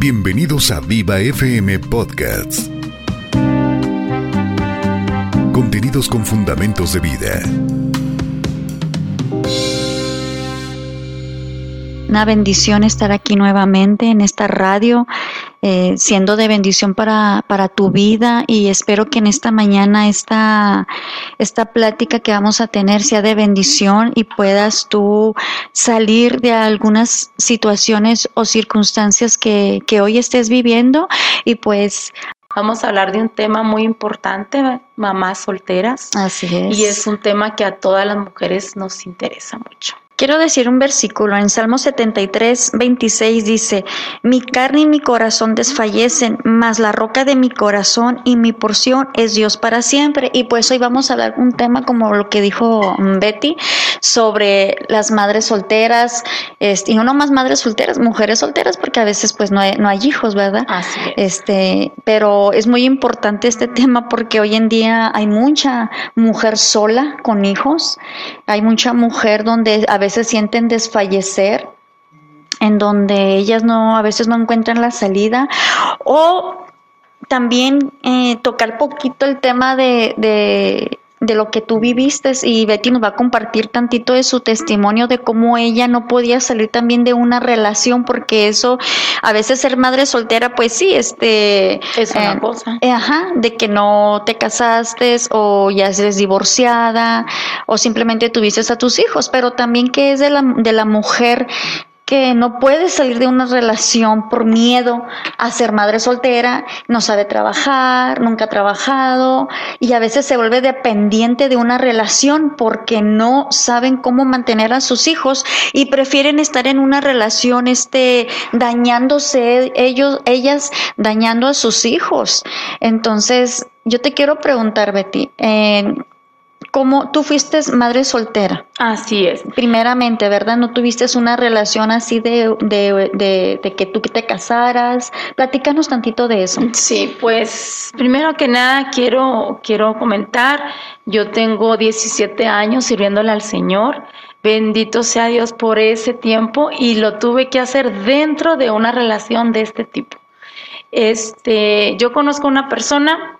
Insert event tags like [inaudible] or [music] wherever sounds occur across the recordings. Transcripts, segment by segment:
Bienvenidos a Viva FM Podcasts. Contenidos con fundamentos de vida. Una bendición estar aquí nuevamente en esta radio, eh, siendo de bendición para, para, tu vida y espero que en esta mañana esta, esta plática que vamos a tener sea de bendición y puedas tú salir de algunas situaciones o circunstancias que, que hoy estés viviendo y pues Vamos a hablar de un tema muy importante, mamás solteras. Así es. Y es un tema que a todas las mujeres nos interesa mucho. Quiero decir un versículo en Salmo 73, 26 dice, mi carne y mi corazón desfallecen, mas la roca de mi corazón y mi porción es Dios para siempre. Y pues hoy vamos a hablar un tema como lo que dijo Betty sobre las madres solteras, este, y no más madres solteras, mujeres solteras, porque a veces pues no hay, no hay hijos, ¿verdad? Así es. Este, pero es muy importante este tema porque hoy en día hay mucha mujer sola con hijos, hay mucha mujer donde a veces se sienten desfallecer, en donde ellas no, a veces no encuentran la salida, o también eh, tocar poquito el tema de, de, lo que tú viviste y Betty nos va a compartir tantito de su testimonio de cómo ella no podía salir también de una relación porque eso a veces ser madre soltera pues sí este es una eh, cosa. eh, ajá de que no te casaste o ya eres divorciada o simplemente tuviste a tus hijos pero también que es de la, de la mujer que no puede salir de una relación por miedo a ser madre soltera, no sabe trabajar, nunca ha trabajado y a veces se vuelve dependiente de una relación porque no saben cómo mantener a sus hijos y prefieren estar en una relación este dañándose ellos ellas dañando a sus hijos. Entonces, yo te quiero preguntar, Betty, eh, como tú fuiste madre soltera. Así es. Primeramente, ¿verdad? No tuviste una relación así de, de, de, de, que tú te casaras. Platícanos tantito de eso. Sí, pues primero que nada quiero, quiero comentar, yo tengo 17 años sirviéndole al Señor. Bendito sea Dios por ese tiempo y lo tuve que hacer dentro de una relación de este tipo. Este, yo conozco una persona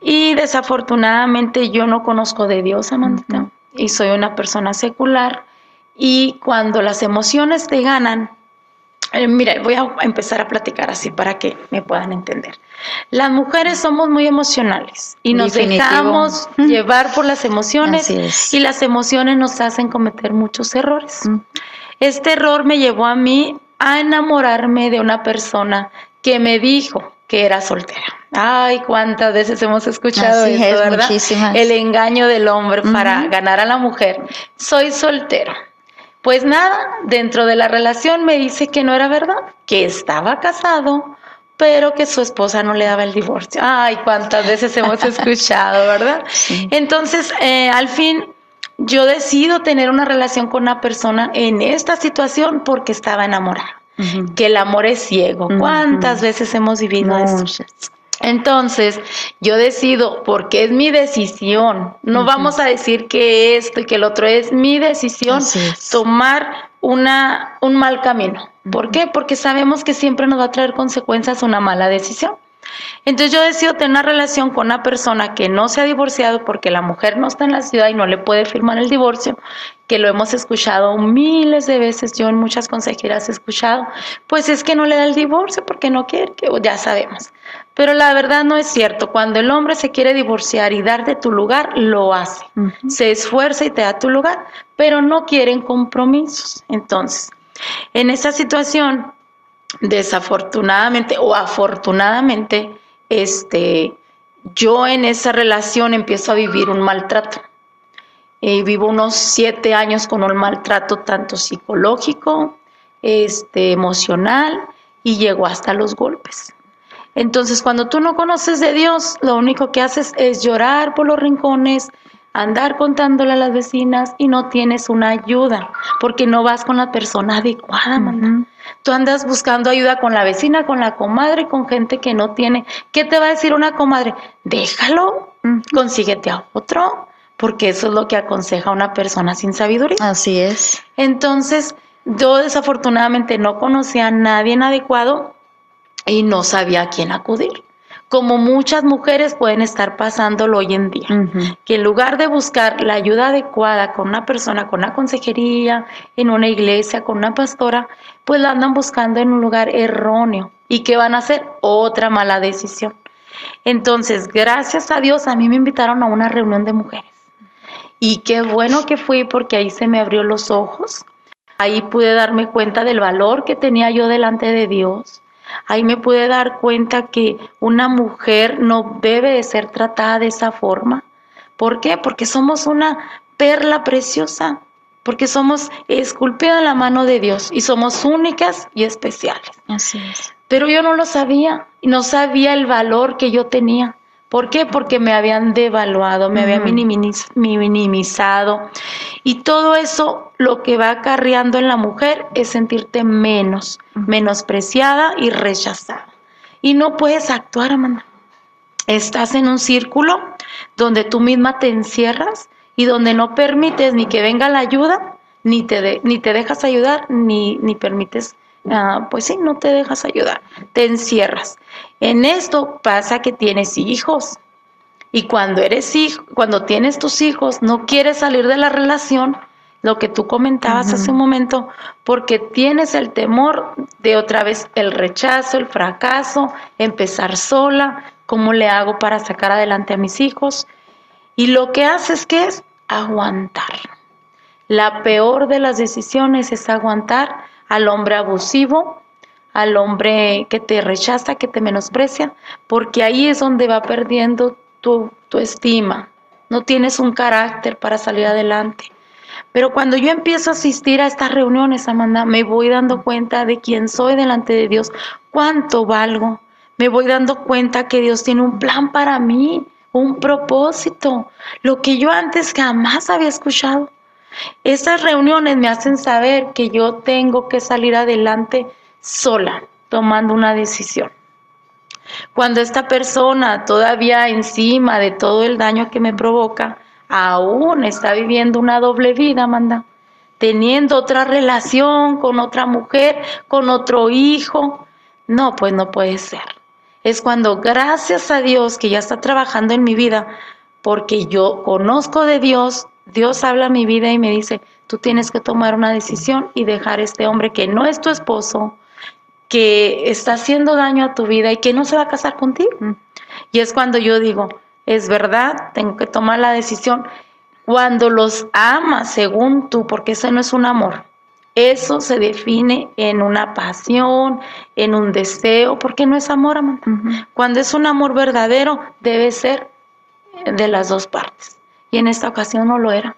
y desafortunadamente yo no conozco de Dios, Amandita, uh -huh. y soy una persona secular. Y cuando las emociones te ganan, eh, mira, voy a empezar a platicar así para que me puedan entender. Las mujeres somos muy emocionales y nos Definitivo. dejamos llevar por las emociones y las emociones nos hacen cometer muchos errores. Este error me llevó a mí a enamorarme de una persona que me dijo que era soltera. Ay, cuántas veces hemos escuchado Así eso, es, ¿verdad? Muchísimas. El engaño del hombre uh -huh. para ganar a la mujer. Soy soltero. Pues nada, dentro de la relación me dice que no era verdad, que estaba casado, pero que su esposa no le daba el divorcio. Ay, cuántas veces hemos [laughs] escuchado, ¿verdad? Sí. Entonces, eh, al fin, yo decido tener una relación con una persona en esta situación porque estaba enamorada. Uh -huh. Que el amor es ciego. Uh -huh. ¿Cuántas veces hemos vivido no, eso? Entonces, yo decido, porque es mi decisión, no uh -huh. vamos a decir que esto y que el otro es mi decisión, es. tomar una, un mal camino. ¿Por qué? Porque sabemos que siempre nos va a traer consecuencias una mala decisión. Entonces yo decido tener una relación con una persona que no se ha divorciado porque la mujer no está en la ciudad y no le puede firmar el divorcio, que lo hemos escuchado miles de veces, yo en muchas consejeras he escuchado, pues es que no le da el divorcio porque no quiere, que ya sabemos. Pero la verdad no es cierto, cuando el hombre se quiere divorciar y darte tu lugar, lo hace, uh -huh. se esfuerza y te da tu lugar, pero no quieren compromisos. Entonces, en esa situación desafortunadamente o afortunadamente, este, yo en esa relación empiezo a vivir un maltrato. Eh, vivo unos siete años con un maltrato tanto psicológico, este, emocional y llego hasta los golpes. Entonces, cuando tú no conoces de Dios, lo único que haces es llorar por los rincones, andar contándole a las vecinas y no tienes una ayuda porque no vas con la persona adecuada, mamá. -huh. Tú andas buscando ayuda con la vecina, con la comadre, con gente que no tiene. ¿Qué te va a decir una comadre? Déjalo, consíguete a otro, porque eso es lo que aconseja una persona sin sabiduría. Así es. Entonces, yo desafortunadamente no conocía a nadie adecuado y no sabía a quién acudir. Como muchas mujeres pueden estar pasándolo hoy en día, que en lugar de buscar la ayuda adecuada con una persona, con una consejería, en una iglesia, con una pastora, pues la andan buscando en un lugar erróneo. ¿Y qué van a hacer? Otra mala decisión. Entonces, gracias a Dios, a mí me invitaron a una reunión de mujeres. Y qué bueno que fui porque ahí se me abrió los ojos. Ahí pude darme cuenta del valor que tenía yo delante de Dios. Ahí me pude dar cuenta que una mujer no debe de ser tratada de esa forma. ¿Por qué? Porque somos una perla preciosa, porque somos esculpida en la mano de Dios y somos únicas y especiales. Así es. Pero yo no lo sabía, y no sabía el valor que yo tenía. ¿Por qué? Porque me habían devaluado, me habían minimizado. Y todo eso lo que va acarreando en la mujer es sentirte menos, menospreciada y rechazada. Y no puedes actuar, Amanda. Estás en un círculo donde tú misma te encierras y donde no permites ni que venga la ayuda, ni te, ni te dejas ayudar, ni, ni permites Ah, pues sí, no te dejas ayudar, te encierras. En esto pasa que tienes hijos y cuando eres hijo, cuando tienes tus hijos, no quieres salir de la relación, lo que tú comentabas hace un momento, porque tienes el temor de otra vez el rechazo, el fracaso, empezar sola, ¿cómo le hago para sacar adelante a mis hijos? Y lo que haces que es aguantar. La peor de las decisiones es aguantar al hombre abusivo, al hombre que te rechaza, que te menosprecia, porque ahí es donde va perdiendo tu, tu estima. No tienes un carácter para salir adelante. Pero cuando yo empiezo a asistir a estas reuniones, Amanda, me voy dando cuenta de quién soy delante de Dios, cuánto valgo. Me voy dando cuenta que Dios tiene un plan para mí, un propósito, lo que yo antes jamás había escuchado. Esas reuniones me hacen saber que yo tengo que salir adelante sola, tomando una decisión. Cuando esta persona todavía encima de todo el daño que me provoca, aún está viviendo una doble vida, manda, teniendo otra relación con otra mujer, con otro hijo, no, pues no puede ser. Es cuando gracias a Dios que ya está trabajando en mi vida, porque yo conozco de Dios, Dios habla a mi vida y me dice, tú tienes que tomar una decisión y dejar a este hombre que no es tu esposo, que está haciendo daño a tu vida y que no se va a casar contigo. Y es cuando yo digo, es verdad, tengo que tomar la decisión. Cuando los amas según tú, porque eso no es un amor, eso se define en una pasión, en un deseo, porque no es amor, amor. Cuando es un amor verdadero, debe ser de las dos partes y en esta ocasión no lo era.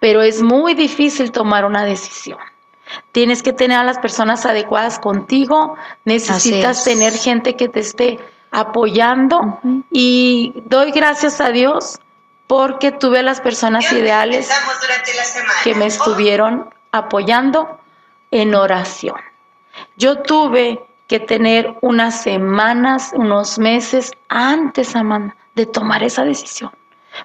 Pero es muy difícil tomar una decisión. Tienes que tener a las personas adecuadas contigo, necesitas tener gente que te esté apoyando y doy gracias a Dios porque tuve a las personas ideales que me estuvieron apoyando en oración. Yo tuve que tener unas semanas, unos meses antes, Amanda, de tomar esa decisión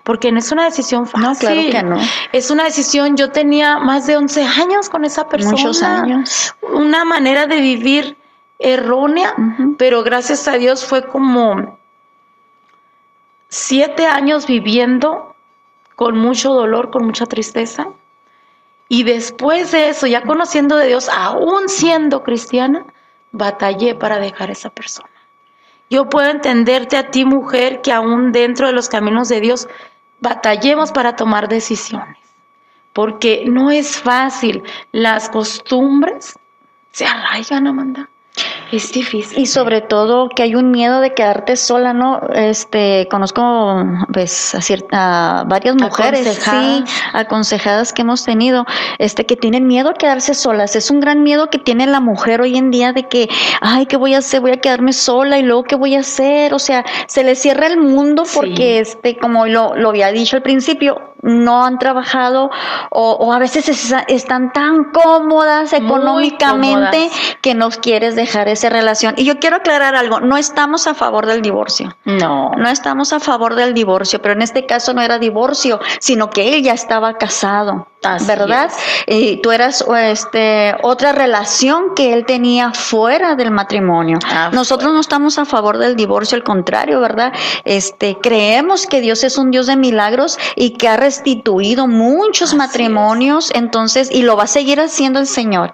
porque no es una decisión fácil. No, claro que no. Es una decisión, yo tenía más de 11 años con esa persona. Muchos años. Una manera de vivir errónea, pero gracias a Dios fue como siete años viviendo con mucho dolor, con mucha tristeza. Y después de eso, ya conociendo de Dios, aún siendo cristiana, batallé para dejar a esa persona. Yo puedo entenderte a ti, mujer, que aún dentro de los caminos de Dios batallemos para tomar decisiones, porque no es fácil. Las costumbres se arraigan, Amanda. Es difícil. Y sobre todo que hay un miedo de quedarte sola, ¿no? Este, conozco pues a, cierta, varias mujeres, aconsejadas. sí, aconsejadas que hemos tenido, este, que tienen miedo a quedarse solas. Es un gran miedo que tiene la mujer hoy en día de que, ay, ¿qué voy a hacer? Voy a quedarme sola y luego ¿qué voy a hacer? O sea, se le cierra el mundo porque, este, como lo, lo había dicho al principio, no han trabajado o, a veces están tan cómodas económicamente que nos quieres dejar esa relación. Y yo quiero aclarar algo, no estamos a favor del divorcio. No. No estamos a favor del divorcio, pero en este caso no era divorcio, sino que él ya estaba casado. ¿verdad? Y tú eras este, otra relación que él tenía fuera del matrimonio. Ah, Nosotros no estamos a favor del divorcio, al contrario, ¿verdad? Este, creemos que Dios es un Dios de milagros y que ha restituido muchos matrimonios, entonces, y lo va a seguir haciendo el Señor.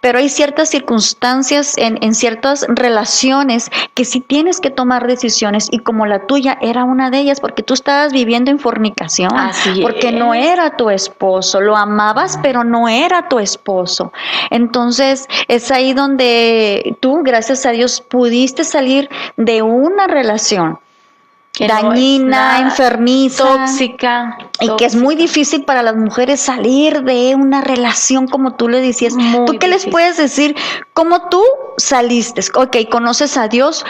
Pero hay ciertas circunstancias en, en ciertas relaciones que sí tienes que tomar decisiones y como la tuya era una de ellas, porque tú estabas viviendo en fornicación, porque no era tu esposo lo amabas, pero no era tu esposo. Entonces es ahí donde tú, gracias a Dios, pudiste salir de una relación. Dañina, enfermiza, tóxica, y que es muy difícil para las mujeres salir de una relación como tú le decías. ¿Tú qué les puedes decir? ¿Cómo tú saliste? Ok, conoces a Dios,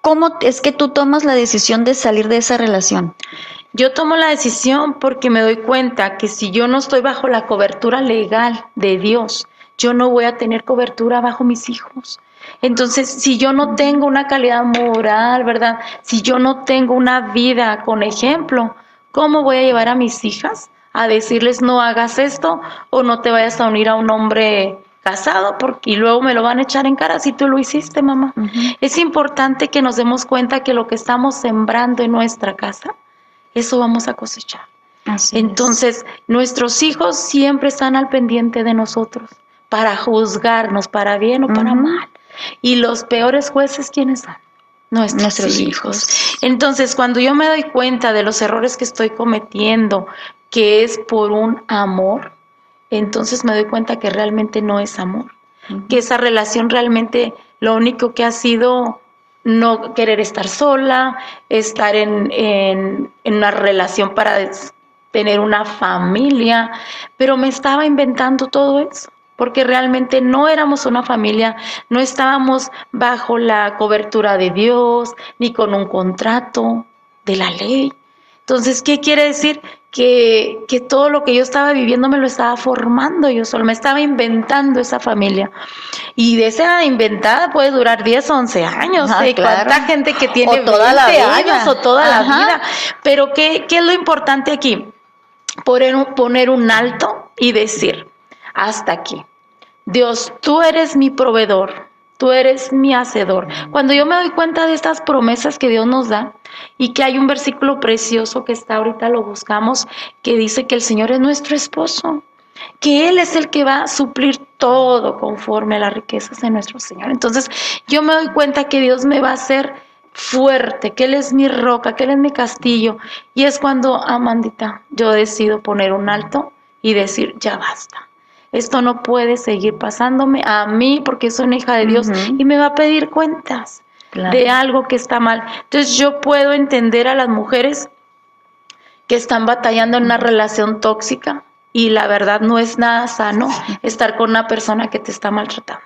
¿cómo es que tú tomas la decisión de salir de esa relación? Yo tomo la decisión porque me doy cuenta que si yo no estoy bajo la cobertura legal de Dios, yo no voy a tener cobertura bajo mis hijos. Entonces, si yo no tengo una calidad moral, ¿verdad? Si yo no tengo una vida con ejemplo, ¿cómo voy a llevar a mis hijas a decirles no hagas esto o no te vayas a unir a un hombre casado porque y luego me lo van a echar en cara si tú lo hiciste, mamá? Es importante que nos demos cuenta que lo que estamos sembrando en nuestra casa eso vamos a cosechar. Entonces, nuestros hijos siempre están al pendiente de nosotros para juzgarnos para bien o para mal. Y los peores jueces, ¿quiénes son? Nuestros, hijos. Entonces, cuando yo me doy cuenta de los errores que estoy cometiendo, que es por un amor, entonces me doy cuenta que realmente no es amor, que esa relación realmente lo único que ha sido no querer estar sola, estar en, en, una relación para tener una familia, pero me estaba inventando todo eso, porque realmente no éramos una familia, no estábamos bajo la cobertura de Dios, ni con un contrato de la ley. Entonces, ¿qué quiere decir? Que, que, todo lo que yo estaba viviendo me lo estaba formando yo solo, me estaba inventando esa familia. Y de esa inventada puede durar 10 o 11 años. Ah, ¿Cuánta gente que tiene toda 20 la años o toda la vida? Pero ¿qué, ¿qué es lo importante aquí? Poner un, poner un alto y decir, hasta aquí. Dios, tú eres mi proveedor, tú eres mi hacedor. Cuando yo me doy cuenta de estas promesas que Dios nos da y que hay un versículo precioso que está ahorita, lo buscamos, que dice que el Señor es nuestro esposo que Él es el que va a suplir todo conforme a las riquezas de nuestro Señor. Entonces yo me doy cuenta que Dios me va a hacer fuerte, que Él es mi roca, que Él es mi castillo. Y es cuando, Amandita, yo decido poner un alto y decir, ya basta. Esto no puede seguir pasándome a mí porque soy una hija de Dios y me va a pedir cuentas de algo que está mal. Entonces yo puedo entender a las mujeres que están batallando en una relación tóxica, y la verdad no es nada sano estar con una persona que te está maltratando.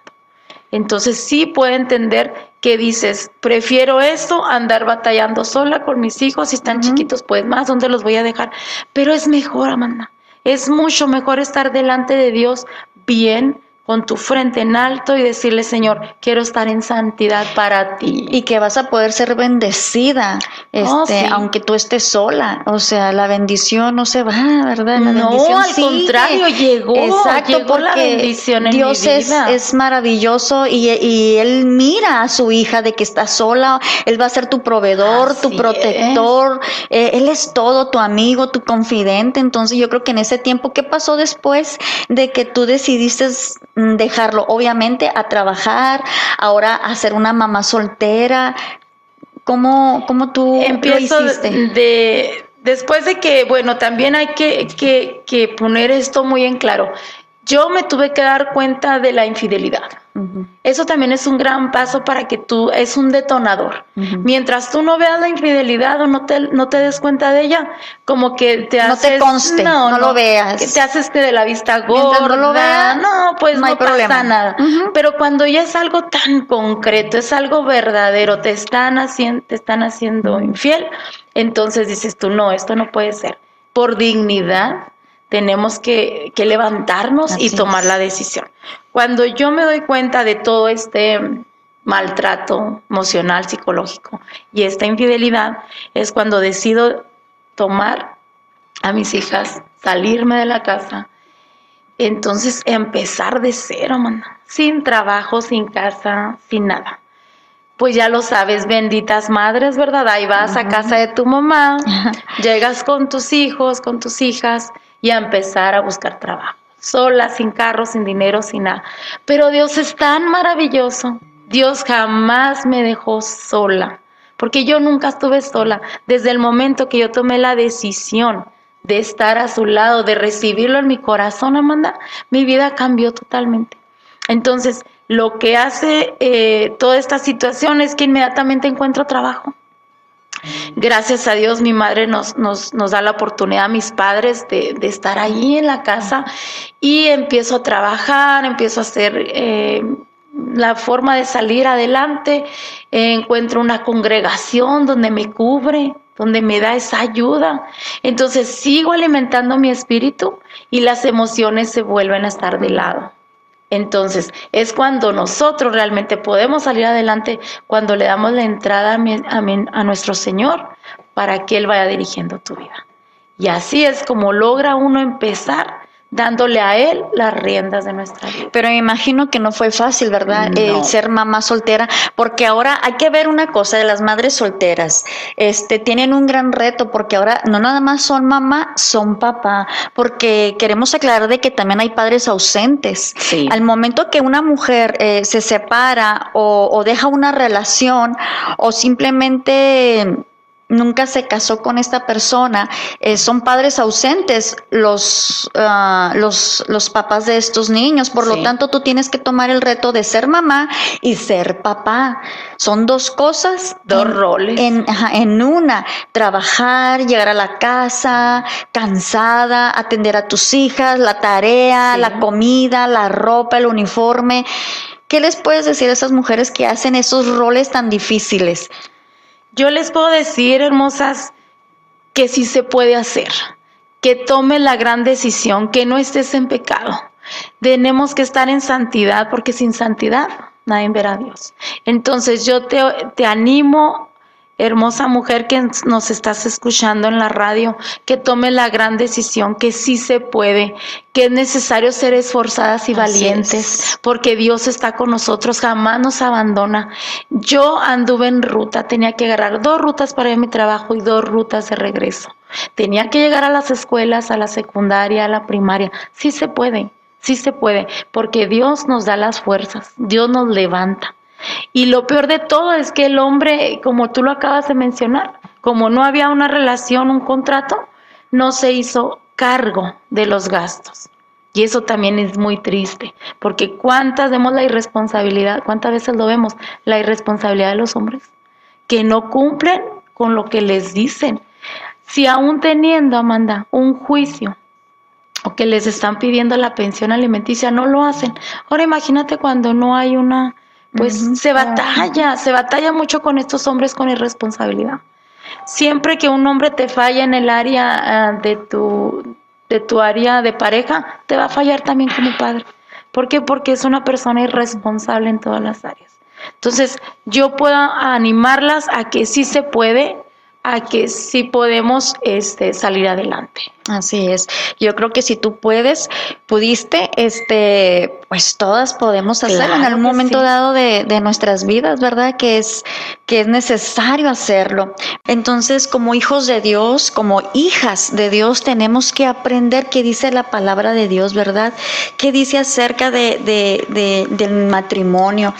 Entonces sí puedo entender que dices, prefiero esto, andar batallando sola con mis hijos, si están chiquitos, pues más, ¿dónde los voy a dejar? Pero es mejor, Amanda, es mucho mejor estar delante de Dios bien, con tu frente en alto y decirle, Señor, quiero estar en santidad para ti. Y que vas a poder ser bendecida, oh, este, aunque tú estés sola. O sea, la bendición no se va, ¿verdad? La no, al contrario, llegó. Exacto, llegó la bendición en Dios mi vida. Es, es maravilloso y, y, Él mira a su hija de que está sola. Él va a ser tu proveedor, tu protector. Eh, él es todo, tu amigo, tu confidente. Entonces, yo creo que en ese tiempo, ¿qué pasó después de que tú decidiste dejarlo, obviamente, a trabajar, ahora a ser una mamá soltera. ¿Cómo, cómo tú Empiezo lo hiciste? De, después de que, bueno, también hay que, que, que poner esto muy en claro. Yo me tuve que dar cuenta de la infidelidad. Eso también es un gran paso para que tú, es un detonador. Mientras tú no veas la infidelidad o no te, no te des cuenta de ella, como que te haces... No te conste, no, lo veas. Que te haces que de la vista gorda. no lo veas, no, pues no, pasa nada. Pero cuando ya es algo tan concreto, es algo verdadero, te están haciendo, te están haciendo infiel, entonces dices tú, no, esto no puede ser. Por dignidad, tenemos que, levantarnos y tomar la decisión. Cuando yo me doy cuenta de todo este maltrato emocional, psicológico y esta infidelidad, es cuando decido tomar a mis hijas, salirme de la casa Entonces, empezar de cero. Sin trabajo, sin casa, sin nada. Pues ya lo sabes, benditas madres, ¿verdad? Ahí vas a casa de tu mamá, [laughs] llegas con tus hijos, con tus hijas y a empezar a buscar trabajo. Sola, sin carro, sin dinero, sin nada. Pero Dios es tan maravilloso. Dios jamás me dejó sola, porque yo nunca estuve sola. Desde el momento que yo tomé la decisión de estar a su lado, de recibirlo en mi corazón, Amanda, mi vida cambió totalmente. Entonces, lo que hace eh, toda esta situación es que inmediatamente encuentro trabajo. Gracias a Dios mi madre nos, nos, nos da la oportunidad, mis padres, de, de, estar ahí en la casa y empiezo a trabajar, empiezo a hacer eh, la forma de salir adelante, encuentro una congregación donde me cubre, donde me da esa ayuda. Entonces sigo alimentando mi espíritu y las emociones se vuelven a estar de lado. Entonces es cuando nosotros realmente podemos salir adelante, cuando le damos la entrada a, nuestro Señor para que Él vaya dirigiendo tu vida. Y así es como logra uno empezar dándole a él las riendas de nuestra vida. Pero me imagino que no fue fácil, ¿verdad? El ser mamá soltera, porque ahora hay que ver una cosa de las madres solteras. Este tienen un gran reto porque ahora no nada más son mamá, son papá, porque queremos aclarar de que también hay padres ausentes. Al momento que una mujer eh, se separa o, o deja una relación o simplemente nunca se casó con esta persona, eh, son padres ausentes los, uh, los, los, papás de estos niños. Por lo tanto, tú tienes que tomar el reto de ser mamá y ser papá. Son dos cosas. Dos roles. En, en una, trabajar, llegar a la casa, cansada, atender a tus hijas, la tarea, la comida, la ropa, el uniforme. ¿Qué les puedes decir a esas mujeres que hacen esos roles tan difíciles? Yo les puedo decir, hermosas, que sí se puede hacer, que tome la gran decisión, que no estés en pecado. Tenemos que estar en santidad, porque sin santidad nadie verá a Dios. Entonces yo te, te animo hermosa mujer que nos estás escuchando en la radio, que tome la gran decisión, que sí se puede, que es necesario ser esforzadas y valientes, porque Dios está con nosotros, jamás nos abandona. Yo anduve en ruta, tenía que agarrar dos rutas para ir a mi trabajo y dos rutas de regreso. Tenía que llegar a las escuelas, a la secundaria, a la primaria. Sí se puede, sí se puede, porque Dios nos da las fuerzas, Dios nos levanta. Y lo peor de todo es que el hombre, como tú lo acabas de mencionar, como no había una relación, un contrato, no se hizo cargo de los gastos. Y eso también es muy triste, porque cuántas vemos la irresponsabilidad, cuántas veces lo vemos, la irresponsabilidad de los hombres, que no cumplen con lo que les dicen. Si aún teniendo, Amanda, un juicio o que les están pidiendo la pensión alimenticia, no lo hacen. Ahora imagínate cuando no hay una pues se batalla, se batalla mucho con estos hombres con irresponsabilidad. Siempre que un hombre te falla en el área ah, de tu de tu área de pareja, te va a fallar también como padre. ¿Por qué? Porque es una persona irresponsable en todas las áreas. Entonces, yo puedo animarlas a que sí se puede, a que sí podemos este, salir adelante. Así es. Yo creo que si tú puedes, pudiste, este, pues todas podemos hacerlo en algún momento dado de, de, nuestras vidas, ¿verdad? Que es, que es necesario hacerlo. Entonces, como hijos de Dios, como hijas de Dios, tenemos que aprender qué dice la palabra de Dios, ¿verdad? ¿Qué dice acerca de, de del matrimonio?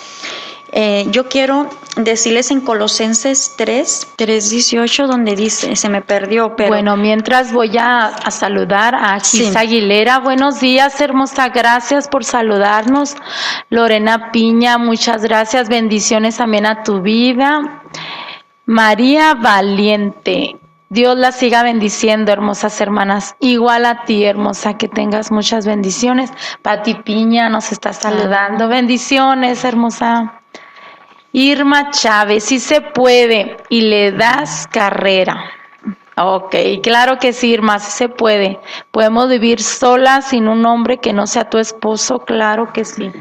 Eh, yo quiero decirles en Colosenses 3, 3, 18, donde dice, se me perdió, pero... Bueno, mientras voy a, saludar a Gisa Aguilera. Buenos días, hermosa, gracias por saludarnos. Lorena Piña, muchas gracias, bendiciones también a tu vida. María Valiente, Dios la siga bendiciendo, hermosas hermanas. Igual a ti, hermosa, que tengas muchas bendiciones. Pati Piña nos está saludando. Bendiciones, hermosa. Irma Chávez, sí se puede y le das carrera. Ok, claro que sí, Irma, sí se puede. Podemos vivir sola sin un hombre que no sea tu esposo, claro que sí.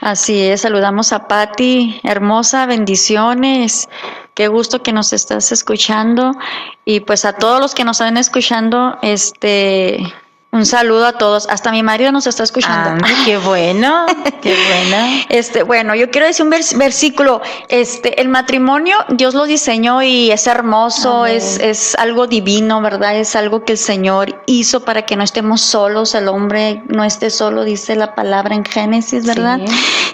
Así es, saludamos a Patti, hermosa, bendiciones. Qué gusto que nos estás escuchando y pues a todos los que nos están escuchando, este Un saludo a todos. Hasta mi marido nos está escuchando. qué bueno, qué bueno. [laughs] Este, bueno, yo quiero decir un versículo. Este, el matrimonio, Dios lo diseñó y es hermoso, es, es algo divino, ¿verdad? Es algo que el Señor hizo para que no estemos solos, el hombre no esté solo, dice la palabra en Génesis, ¿verdad?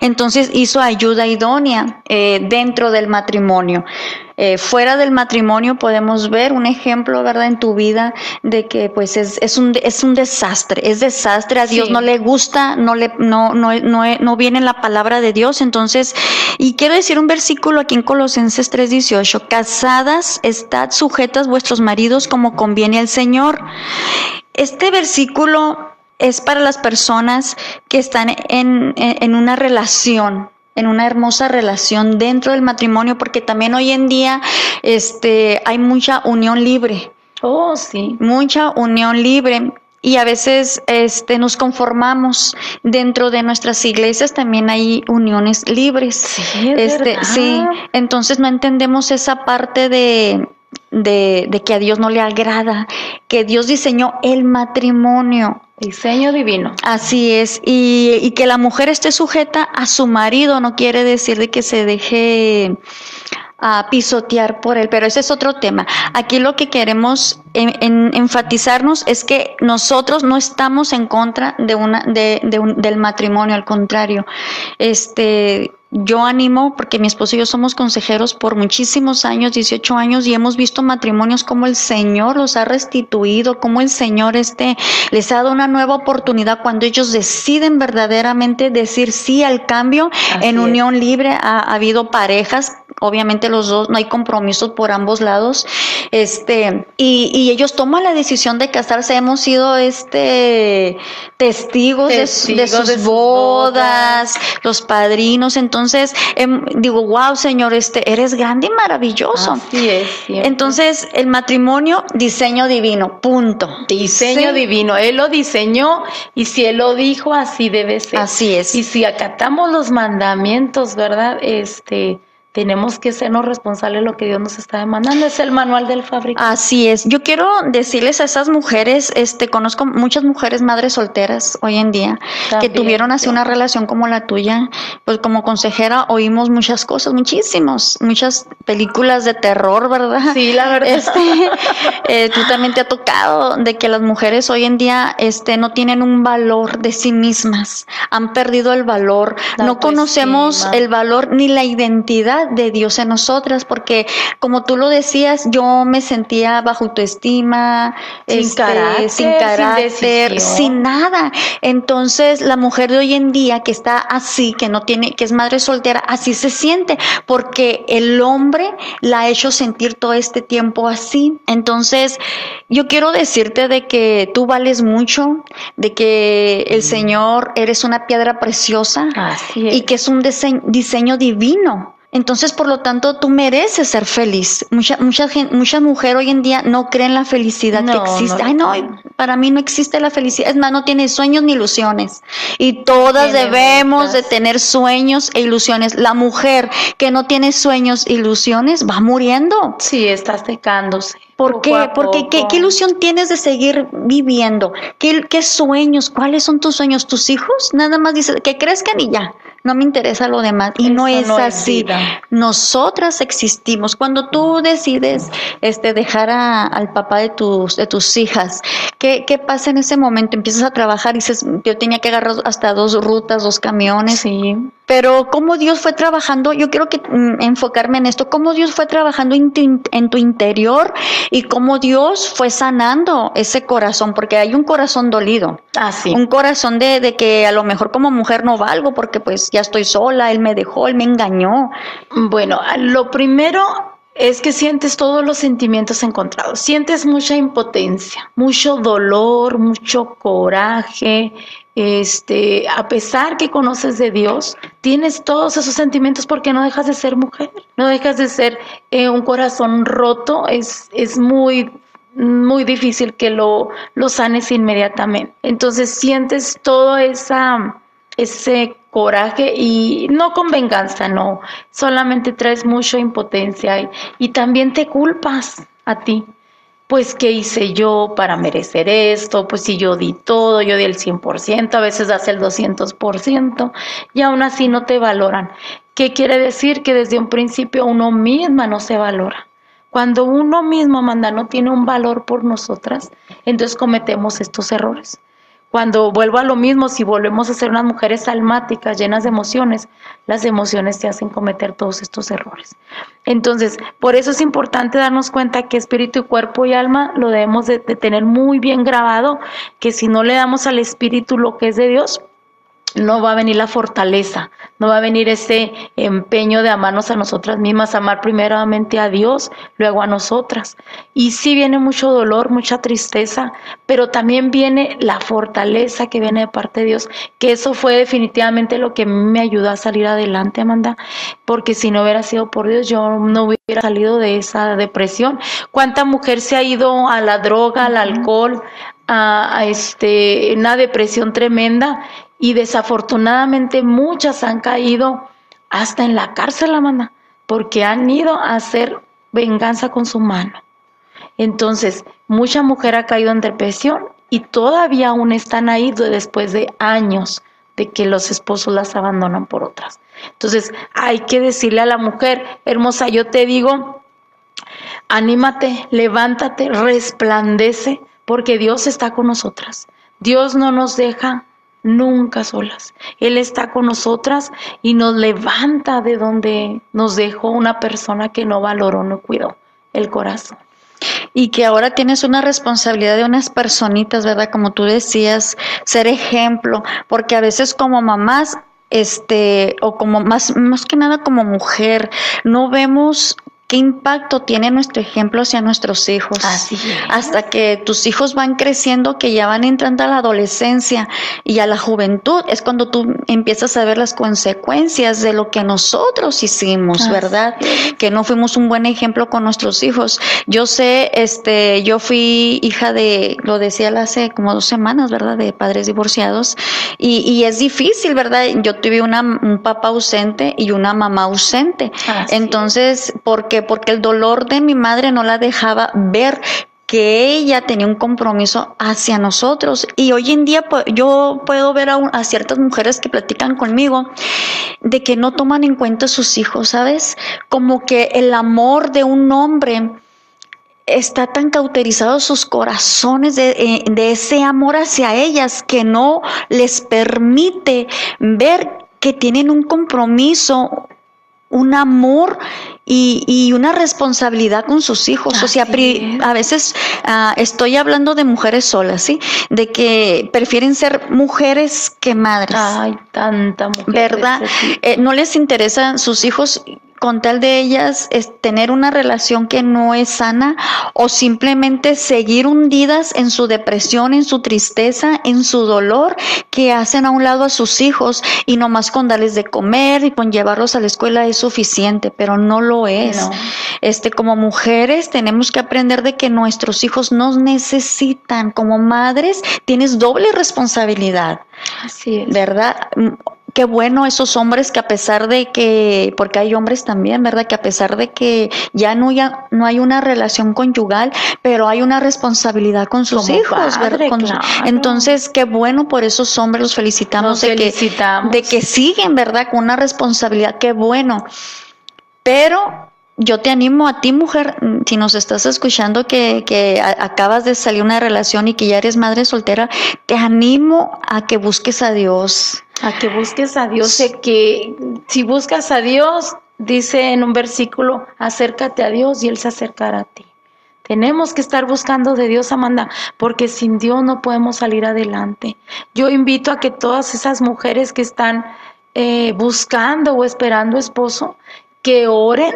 Entonces hizo ayuda idónea eh, dentro del matrimonio. Eh, fuera del matrimonio podemos ver un ejemplo, ¿verdad? En tu vida de que pues es, es, un, es un desastre, es desastre, a Dios no le gusta, no, le, no, no, no, no viene la palabra de Dios, entonces, y quiero decir un versículo aquí en Colosenses 3:18, casadas, estad sujetas vuestros maridos como conviene al Señor. Este versículo es para las personas que están en, en una relación, en una hermosa relación dentro del matrimonio, porque también hoy en día este, hay mucha unión libre. Oh, sí. Mucha unión libre. Y a veces este, nos conformamos dentro de nuestras iglesias, también hay uniones libres. Sí, este, sí. Entonces no entendemos esa parte de, de, de, que a Dios no le agrada, que Dios diseñó el matrimonio Diseño divino. Así es. Y, que la mujer esté sujeta a su marido no quiere decir de que se deje a ah, pisotear por él, pero ese es otro tema. Aquí lo que queremos enfatizarnos es que nosotros no estamos en contra de una de, del matrimonio, al contrario. Este yo animo, porque mi esposo y yo somos consejeros por muchísimos años, 18 años, y hemos visto matrimonios como el Señor los ha restituido, como el Señor este, les ha dado una nueva oportunidad cuando ellos deciden verdaderamente decir sí al cambio. en unión libre ha, habido parejas, obviamente los dos, no hay compromisos por ambos lados, este, y, y ellos toman la decisión de casarse. Hemos sido este testigos, de, sus bodas, los padrinos, entonces entonces, em, digo, wow, Señor, este, eres grande y maravilloso. Así es. Entonces, el matrimonio, diseño divino, punto. Diseño divino. Él lo diseñó y si Él lo dijo, así debe ser. Así es. Y si acatamos los mandamientos, ¿verdad? Este, tenemos que sernos responsables de lo que Dios nos está demandando. Es el manual del fabricante. Así es. Yo quiero decirles a esas mujeres, este, conozco muchas mujeres madres solteras hoy en día que tuvieron así una relación como la tuya. Pues como consejera oímos muchas cosas, muchísimos, muchas películas de terror, ¿verdad? Sí, la verdad. Este, [laughs] eh, tú también te ha tocado de que las mujeres hoy en día, este, no tienen un valor de sí mismas, han perdido el valor, no conocemos el valor ni la identidad de Dios en nosotras, porque como tú lo decías, yo me sentía bajo autoestima, sin este, carácter, sin, carácter sin, nada. Entonces, la mujer de hoy en día que está así, que no tiene, que es madre soltera, así se siente, porque el hombre la ha hecho sentir todo este tiempo así. Entonces, yo quiero decirte de que tú vales mucho, de que el Señor eres una piedra preciosa y que es un diseño divino entonces, por lo tanto, tú mereces ser feliz. Mucha, mucha, gente, mucha mujer hoy en día no cree en la felicidad que existe. Ay, no, para mí no existe la felicidad. Es más, no tiene sueños ni ilusiones. Y todas debemos de tener sueños e ilusiones. La mujer que no tiene sueños e ilusiones va muriendo. Sí, está secándose. ¿Por qué? Porque ¿qué, ¿qué, ilusión tienes de seguir viviendo? ¿Qué, ¿Qué sueños? ¿Cuáles son tus sueños? ¿Tus hijos? Nada más dice que crezcan y ya no me interesa lo demás. Y no es así. Nosotras existimos. Cuando tú decides este, dejar al papá de tus, de tus hijas, ¿qué, ¿qué, pasa en ese momento? Empiezas a trabajar y dices, yo tenía que agarrar hasta dos rutas, dos camiones. Sí. Pero cómo Dios fue trabajando, yo quiero que mm, enfocarme en esto, cómo Dios fue trabajando en tu, interior y cómo Dios fue sanando ese corazón, porque hay un corazón dolido. Así. Un corazón de, de que a lo mejor como mujer no valgo porque pues ya estoy sola, él me dejó, él me engañó. Bueno, lo primero es que sientes todos los sentimientos encontrados. Sientes mucha impotencia, mucho dolor, mucho coraje, este, a pesar que conoces de Dios, tienes todos esos sentimientos porque no dejas de ser mujer, no dejas de ser eh, un corazón roto, es, es muy muy difícil que lo, lo sanes inmediatamente. Entonces sientes todo esa, ese coraje y no con venganza, no, solamente traes mucha impotencia y, y también te culpas a ti pues qué hice yo para merecer esto, pues si yo di todo, yo di el 100%, a veces das el 200% y aún así no te valoran. ¿Qué quiere decir? Que desde un principio uno misma no se valora. Cuando uno mismo, manda no tiene un valor por nosotras, entonces cometemos estos errores. Cuando vuelvo a lo mismo, si volvemos a ser unas mujeres almáticas, llenas de emociones, las emociones te hacen cometer todos estos errores. Entonces, por eso es importante darnos cuenta que espíritu y cuerpo y alma lo debemos de, de tener muy bien grabado, que si no le damos al espíritu lo que es de Dios, no va a venir la fortaleza, no va a venir ese empeño de amarnos a nosotras mismas, amar primeramente a Dios, luego a nosotras. Y sí viene mucho dolor, mucha tristeza, pero también viene la fortaleza que viene de parte de Dios, que eso fue definitivamente lo que me ayudó a salir adelante, Amanda, porque si no hubiera sido por Dios, yo no hubiera salido de esa depresión. ¿Cuánta mujer se ha ido a la droga, al alcohol, a, este, una depresión tremenda? y desafortunadamente muchas han caído hasta en la cárcel, Amanda, porque han ido a hacer venganza con su mano. Entonces, mucha mujer ha caído en depresión y todavía aún están ahí después de años de que los esposos las abandonan por otras. Entonces, hay que decirle a la mujer, hermosa, yo te digo, anímate, levántate, resplandece, porque Dios está con nosotras. Dios no nos deja nunca solas. Él está con nosotras y nos levanta de donde nos dejó una persona que no valoró, no cuidó el corazón. Y que ahora tienes una responsabilidad de unas personitas, ¿verdad? Como tú decías, ser ejemplo, porque a veces como mamás este o como más más que nada como mujer no vemos qué impacto tiene nuestro ejemplo hacia nuestros hijos. Así Hasta que tus hijos van creciendo, que ya van entrando a la adolescencia y a la juventud, es cuando tú empiezas a ver las consecuencias de lo que nosotros hicimos, ¿verdad? Que no fuimos un buen ejemplo con nuestros hijos. Yo sé, este, yo fui hija de, lo decía hace como dos semanas, ¿verdad? De padres divorciados y, y es difícil, ¿verdad? Yo tuve una, un papá ausente y una mamá ausente. Entonces, porque porque el dolor de mi madre no la dejaba ver que ella tenía un compromiso hacia nosotros. Y hoy en día yo puedo ver a, ciertas mujeres que platican conmigo de que no toman en cuenta a sus hijos, ¿sabes? Como que el amor de un hombre está tan cauterizado sus corazones de, eh, de ese amor hacia ellas que no les permite ver que tienen un compromiso, un amor y, y, una responsabilidad con sus hijos. o sea, a veces uh, estoy hablando de mujeres solas, ¿sí? De que prefieren ser mujeres que madres. Ay, tanta mujer. ¿Verdad? Eh, no les interesan sus hijos con tal de ellas es tener una relación que no es sana o simplemente seguir hundidas en su depresión, en su tristeza, en su dolor, que hacen a un lado a sus hijos y nomás con darles de comer y con llevarlos a la escuela es suficiente, pero no lo es. Este, como mujeres tenemos que aprender de que nuestros hijos nos necesitan. Como madres tienes doble responsabilidad. Así es. ¿Verdad? Qué bueno esos hombres que a pesar de que, porque hay hombres también, ¿verdad? Que a pesar de que ya no, ya, no hay una relación conyugal, pero hay una responsabilidad con sus hijos, ¿verdad? Entonces, qué bueno por esos hombres, los felicitamos, de, felicitamos. Que, de que siguen, ¿verdad? Con una responsabilidad, qué bueno. Pero yo te animo a ti, mujer, si nos estás escuchando que, que acabas de salir una relación y que ya eres madre soltera, te animo a que busques a Dios. A que busques a Dios, sé que si buscas a Dios, dice en un versículo, acércate a Dios y Él se acercará a ti. Tenemos que estar buscando de Dios, Amanda, porque sin Dios no podemos salir adelante. Yo invito a que todas esas mujeres que están eh, buscando o esperando esposo, que oren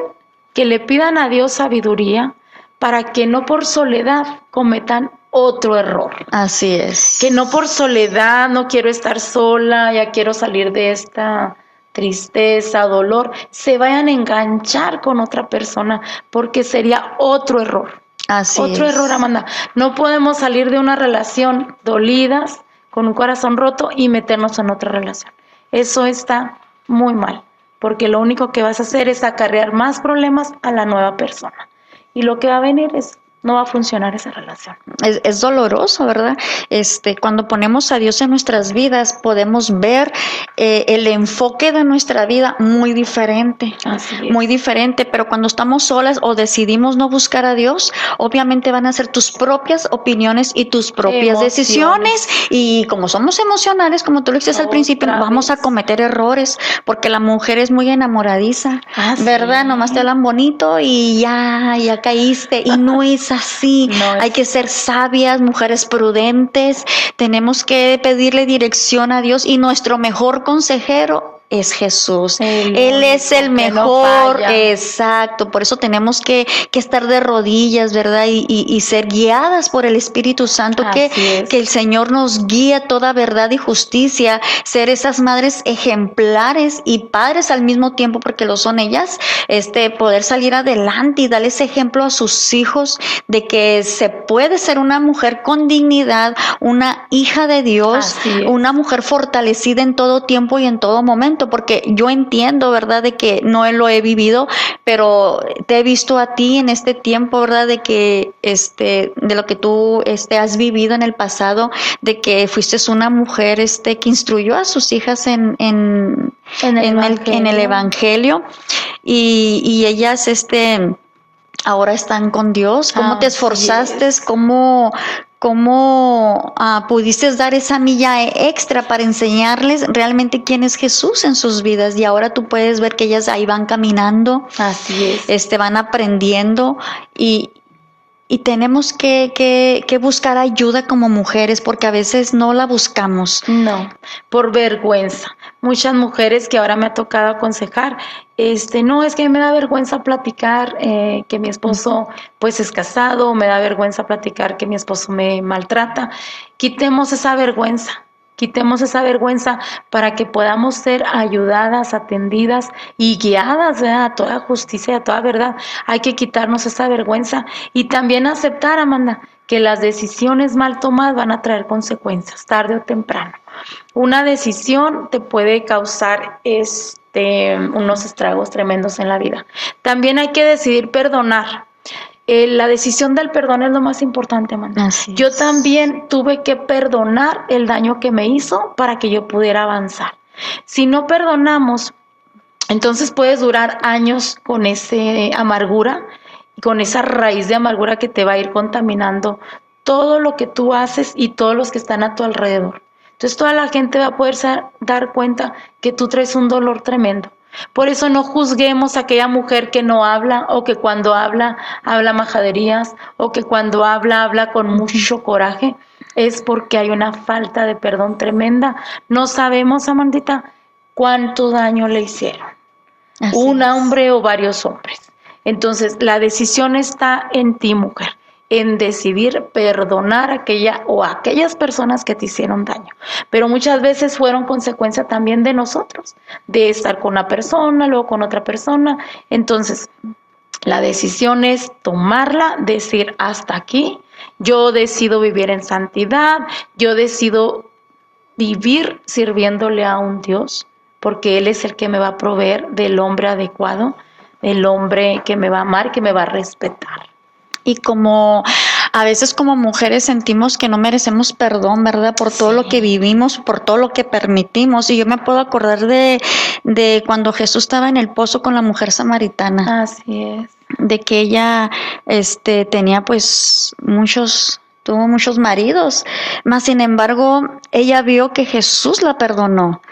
que le pidan a Dios sabiduría para que no por soledad cometan otro error. Así es. Que no por soledad, no quiero estar sola, ya quiero salir de esta tristeza, dolor, se vayan a enganchar con otra persona, porque sería otro error. Así otro error, Amanda. No podemos salir de una relación dolidas, con un corazón roto y meternos en otra relación. Eso está muy mal porque lo único que vas a hacer es acarrear más problemas a la nueva persona. Y lo que va a venir es no va a funcionar esa relación. Es, es, doloroso, ¿verdad? Este, cuando ponemos a Dios en nuestras vidas, podemos ver eh, el enfoque de nuestra vida muy diferente, muy diferente. Pero cuando estamos solas o decidimos no buscar a Dios, obviamente van a ser tus propias opiniones y tus propias decisiones. Y como somos emocionales, como tú lo dijiste al principio, vamos a cometer errores, porque la mujer es muy enamoradiza, ¿verdad? Nomás te hablan bonito y ya, ya caíste. Y no es así. Hay que ser sabias, mujeres prudentes. Tenemos que pedirle dirección a Dios y nuestro mejor consejero es Jesús. Él es el mejor. exacto. Por eso tenemos que, que, estar de rodillas, ¿verdad? Y, y, ser guiadas por el Espíritu Santo. Que, que, el Señor nos guíe toda verdad y justicia. Ser esas madres ejemplares y padres al mismo tiempo, porque lo son ellas. Este, poder salir adelante y darles ejemplo a sus hijos de que se puede ser una mujer con dignidad, una hija de Dios, una mujer fortalecida en todo tiempo y en todo momento porque yo entiendo, ¿verdad?, de que no lo he vivido, pero te he visto a ti en este tiempo, ¿verdad?, de que, este, de lo que tú, este, has vivido en el pasado, de que fuiste una mujer, este, que instruyó a sus hijas en, en, en, el, en el, Evangelio y, y ellas, este, ahora están con Dios? ¿Cómo te esforzaste? ¿Cómo, cómo ah, pudiste dar esa milla extra para enseñarles realmente quién es Jesús en sus vidas. Y ahora tú puedes ver que ellas ahí van caminando, así es, este van aprendiendo y, y tenemos que, que, que, buscar ayuda como mujeres porque a veces no la buscamos. No, por vergüenza. Muchas mujeres que ahora me ha tocado aconsejar, este, no, es que me da vergüenza platicar eh, que mi esposo pues es casado, me da vergüenza platicar que mi esposo me maltrata. Quitemos esa vergüenza Quitemos esa vergüenza para que podamos ser ayudadas, atendidas y guiadas a toda justicia, a toda verdad. Hay que quitarnos esa vergüenza y también aceptar, Amanda, que las decisiones mal tomadas van a traer consecuencias, tarde o temprano. Una decisión te puede causar este, unos estragos tremendos en la vida. También hay que decidir perdonar. Eh, la decisión del perdón es lo más importante, Amanda. yo también tuve que perdonar el daño que me hizo para que yo pudiera avanzar. Si no perdonamos, entonces puedes durar años con esa amargura, con esa raíz de amargura que te va a ir contaminando todo lo que tú haces y todos los que están a tu alrededor. Entonces toda la gente va a poder dar cuenta que tú traes un dolor tremendo. Por eso no juzguemos a aquella mujer que no habla o que cuando habla habla majaderías o que cuando habla habla con mucho coraje. Es porque hay una falta de perdón tremenda. No sabemos, Amandita, cuánto daño le hicieron. un hombre o varios hombres. Entonces, la decisión está en ti, mujer en decidir perdonar aquella o aquellas personas que te hicieron daño. Pero muchas veces fueron consecuencia también de nosotros, de estar con una persona, luego con otra persona. Entonces, la decisión es tomarla, decir hasta aquí, yo decido vivir en santidad, yo decido vivir sirviéndole a un Dios, porque Él es el que me va a proveer del hombre adecuado, el hombre que me va a amar, que me va a respetar y como a veces como mujeres sentimos que no merecemos perdón, ¿verdad? Por todo lo que vivimos, por todo lo que permitimos. Y yo me puedo acordar de, de cuando Jesús estaba en el pozo con la mujer samaritana. Así es. De que ella este, tenía pues muchos tuvo muchos maridos, mas sin embargo ella vio que Jesús la perdonó.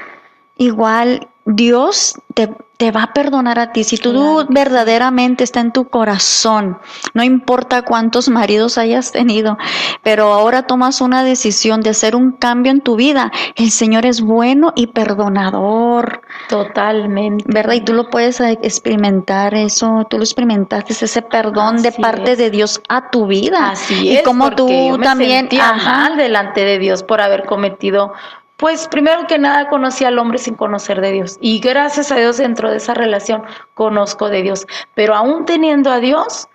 Igual Dios te, te, va a perdonar a ti. Si tú verdaderamente está en tu corazón, no importa cuántos maridos hayas tenido, pero ahora tomas una decisión de hacer un cambio en tu vida, el Señor es bueno y perdonador. Totalmente. ¿Verdad? Y tú lo puedes experimentar eso, tú lo experimentaste, ese perdón de parte de Dios a tu vida. Así es. Y como tú también... mal delante de Dios por haber cometido pues primero que nada conocí al hombre sin conocer de Dios. Y gracias a Dios dentro de esa relación conozco de Dios. Pero aún teniendo a Dios,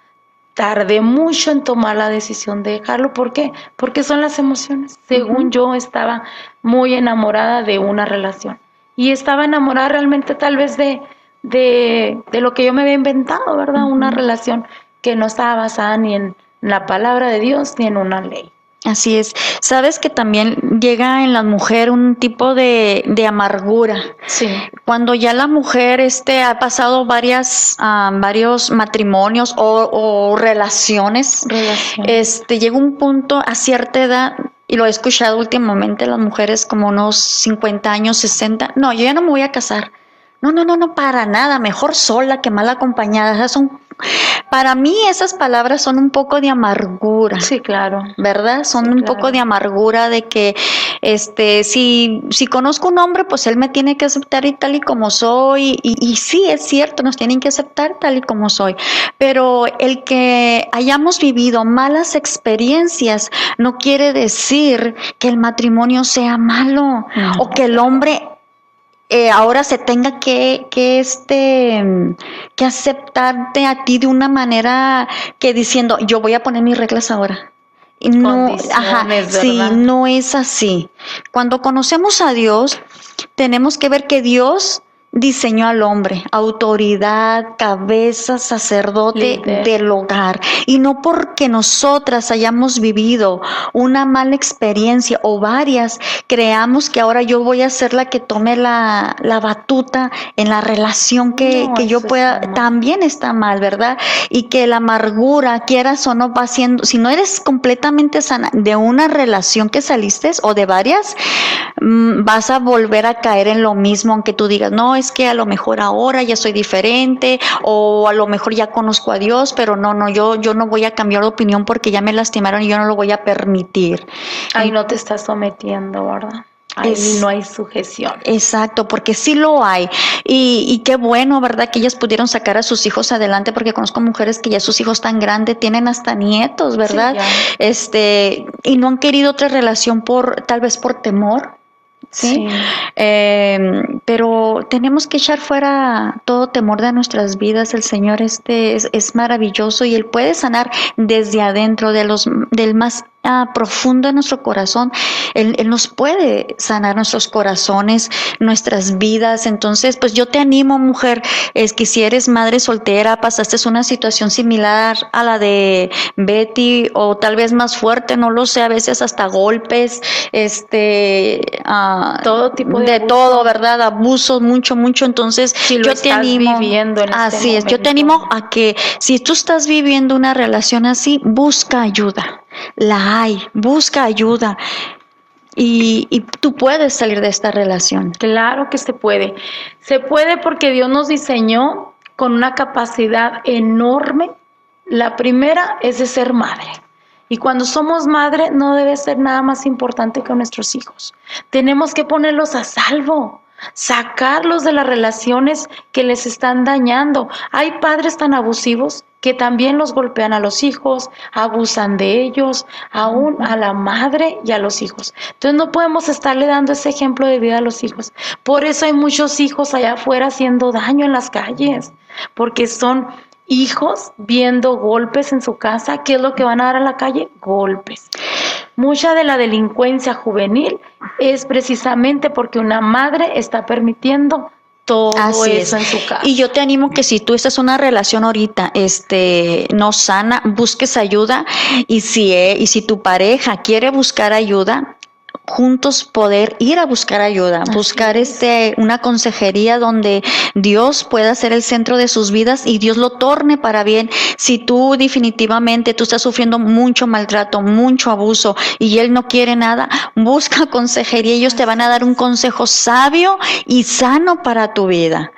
tardé mucho en tomar la decisión de dejarlo. ¿Por qué? Porque son las emociones. Según yo estaba muy enamorada de una relación. Y estaba enamorada realmente tal vez de, de, de lo que yo me había inventado, ¿verdad? Una relación que no estaba basada ni en la palabra de Dios ni en una ley. Así es. Sabes que también llega en la mujer un tipo de, de amargura. Sí. Cuando ya la mujer este, ha pasado varias, ah, varios matrimonios o, o relaciones, Relación. este, llega un punto a cierta edad, y lo he escuchado últimamente, las mujeres como unos 50 años, 60, no, yo ya no me voy a casar. No, no, no, no, para nada, mejor sola que mal acompañada. Esas son, para mí esas palabras son un poco de amargura. Sí, claro. ¿verdad? Son Sí, un claro. poco de amargura de que, este, si, si conozco un hombre, pues él me tiene que aceptar y tal y como soy. Y, y sí, es cierto, nos tienen que aceptar tal y como soy. Pero el que hayamos vivido malas experiencias no quiere decir que el matrimonio sea malo No. o que el hombre eh, ahora se tenga que, que este que aceptarte a ti de una manera que diciendo yo voy a poner mis reglas ahora. Y no, ajá, sí, no es así. Cuando conocemos a Dios, tenemos que ver que Dios diseñó al hombre, autoridad, cabeza, sacerdote Líder. del hogar. Y no porque nosotras hayamos vivido una mala experiencia o varias, creamos que ahora yo voy a ser la que tome la, la batuta en la relación que, No, que yo pueda, también está mal, ¿verdad? Y que la amargura, quieras o no, va siendo, si no eres completamente sana de una relación que saliste o de varias, vas a volver a caer en lo mismo, aunque tú digas, no, es que a lo mejor ahora ya soy diferente, o a lo mejor ya conozco a Dios, pero no, no, yo, yo no voy a cambiar de opinión porque ya me lastimaron y yo no lo voy a permitir. Ahí no te estás sometiendo, ¿verdad? Ahí Es- no hay sujeción. Exacto, porque sí lo hay. Y, y qué bueno, ¿verdad? Que ellas pudieron sacar a sus hijos adelante, porque conozco mujeres que ya sus hijos tan grandes tienen hasta nietos, ¿verdad? este, y no han querido otra relación por, tal vez por temor. ¿Sí? Eh, pero tenemos que echar fuera todo temor de nuestras vidas. El Señor este es, es maravilloso y Él puede sanar desde adentro, de los, del más profundo de nuestro corazón. Él, Él nos puede sanar nuestros corazones, nuestras vidas. Entonces, pues yo te animo, mujer, es que si eres madre soltera, pasaste una situación similar a la de Betty o tal vez más fuerte, no lo sé, a veces hasta golpes, este, ah, Todo tipo de todo, ¿verdad? Abusos, mucho, mucho. Entonces, Si lo yo te animo. viviendo en este así es, yo te animo a que si tú estás viviendo una relación así, busca ayuda. La hay, busca ayuda. Y, y tú puedes salir de esta relación. Claro que se puede. Se puede porque Dios nos diseñó con una capacidad enorme. La primera es de ser madre. Y cuando somos madre no debe ser nada más importante que nuestros hijos. Tenemos que ponerlos a salvo, sacarlos de las relaciones que les están dañando. Hay padres tan abusivos que también los golpean a los hijos, abusan de ellos, aún a la madre y a los hijos. Entonces no podemos estarle dando ese ejemplo de vida a los hijos. Por eso hay muchos hijos allá afuera haciendo daño en las calles, porque son hijos viendo golpes en su casa. ¿Qué es lo que van a dar a la calle? Golpes. Mucha de la delincuencia juvenil es precisamente porque una madre está permitiendo todo Así eso es. en su casa. Y yo te animo que si tú estás en una relación ahorita, este, no sana, busques ayuda y si eh, y si tu pareja quiere buscar ayuda, juntos poder ir a buscar ayuda, Así buscar es. este una consejería donde Dios pueda ser el centro de sus vidas y Dios lo torne para bien. Si tú definitivamente tú estás sufriendo mucho maltrato, mucho abuso y él no quiere nada, busca consejería, ellos te van a dar un consejo sabio y sano para tu vida.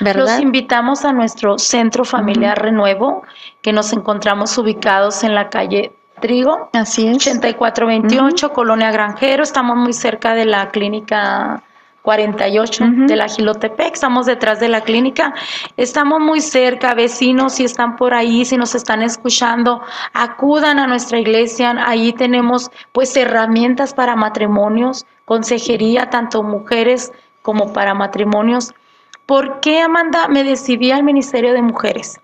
¿Verdad? Los invitamos a nuestro centro familiar Renuevo, que nos encontramos ubicados en la calle Trigo, Así es. 8428, Colonia Granjero. Estamos muy cerca de la clínica 48 Ujú. de la Gilotepec. Estamos detrás de la clínica. Estamos muy cerca, vecinos, si están por ahí, si nos están escuchando, acudan a nuestra iglesia. Ahí tenemos pues herramientas para matrimonios, consejería, tanto mujeres como para matrimonios. ¿Por qué, Amanda, me decidí al Ministerio de Mujeres?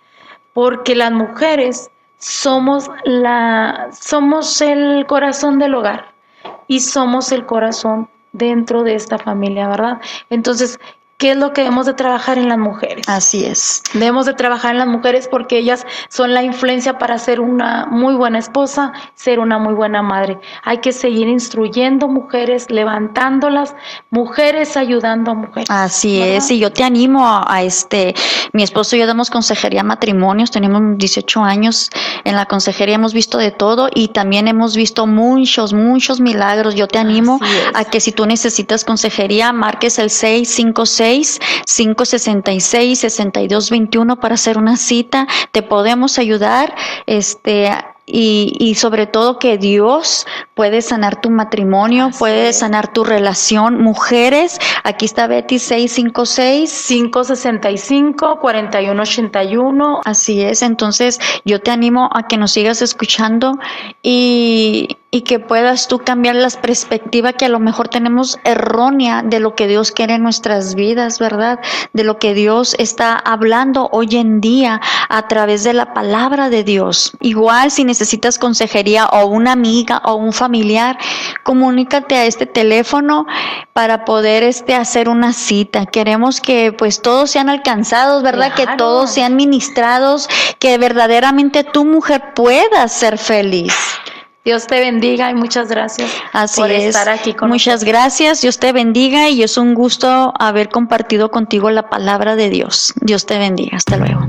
Porque las mujeres somos la somos el corazón del hogar y somos el corazón dentro de esta familia, ¿verdad? Entonces, ¿qué es lo que debemos de trabajar en las mujeres? Así es. Debemos de trabajar en las mujeres porque ellas son la influencia para ser una muy buena esposa, ser una muy buena madre. Hay que seguir instruyendo mujeres, levantándolas, mujeres ayudando a mujeres. Así es, y yo te animo a, este, mi esposo y yo damos consejería a matrimonios, tenemos 18 años en la consejería, hemos visto de todo y también hemos visto muchos, muchos milagros. Yo te animo a que si tú necesitas consejería, marques el 656 566 6221 para hacer una cita. Te podemos ayudar. Este, y, y, sobre todo que Dios puede sanar tu matrimonio, puede sanar tu relación. Mujeres, aquí está Betty 656 565 4181. Así es, entonces yo te animo a que nos sigas escuchando y, y que puedas tú cambiar las perspectivas que a lo mejor tenemos errónea de lo que Dios quiere en nuestras vidas, ¿verdad? De lo que Dios está hablando hoy en día a través de la palabra de Dios. Igual si necesitas consejería o una amiga o un familiar, comunícate a este teléfono para poder este hacer una cita. Queremos que pues todos sean alcanzados, ¿verdad? Que todos sean ministrados, que verdaderamente tu mujer pueda ser feliz. Dios te bendiga y muchas gracias Así por estar aquí con Muchas gracias, Dios te bendiga y es un gusto haber compartido contigo la palabra de Dios. Dios te bendiga, hasta luego.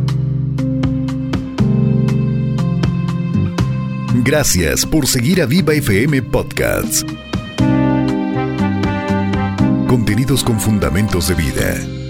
Gracias por seguir a Viva FM Podcasts. Contenidos con fundamentos de vida.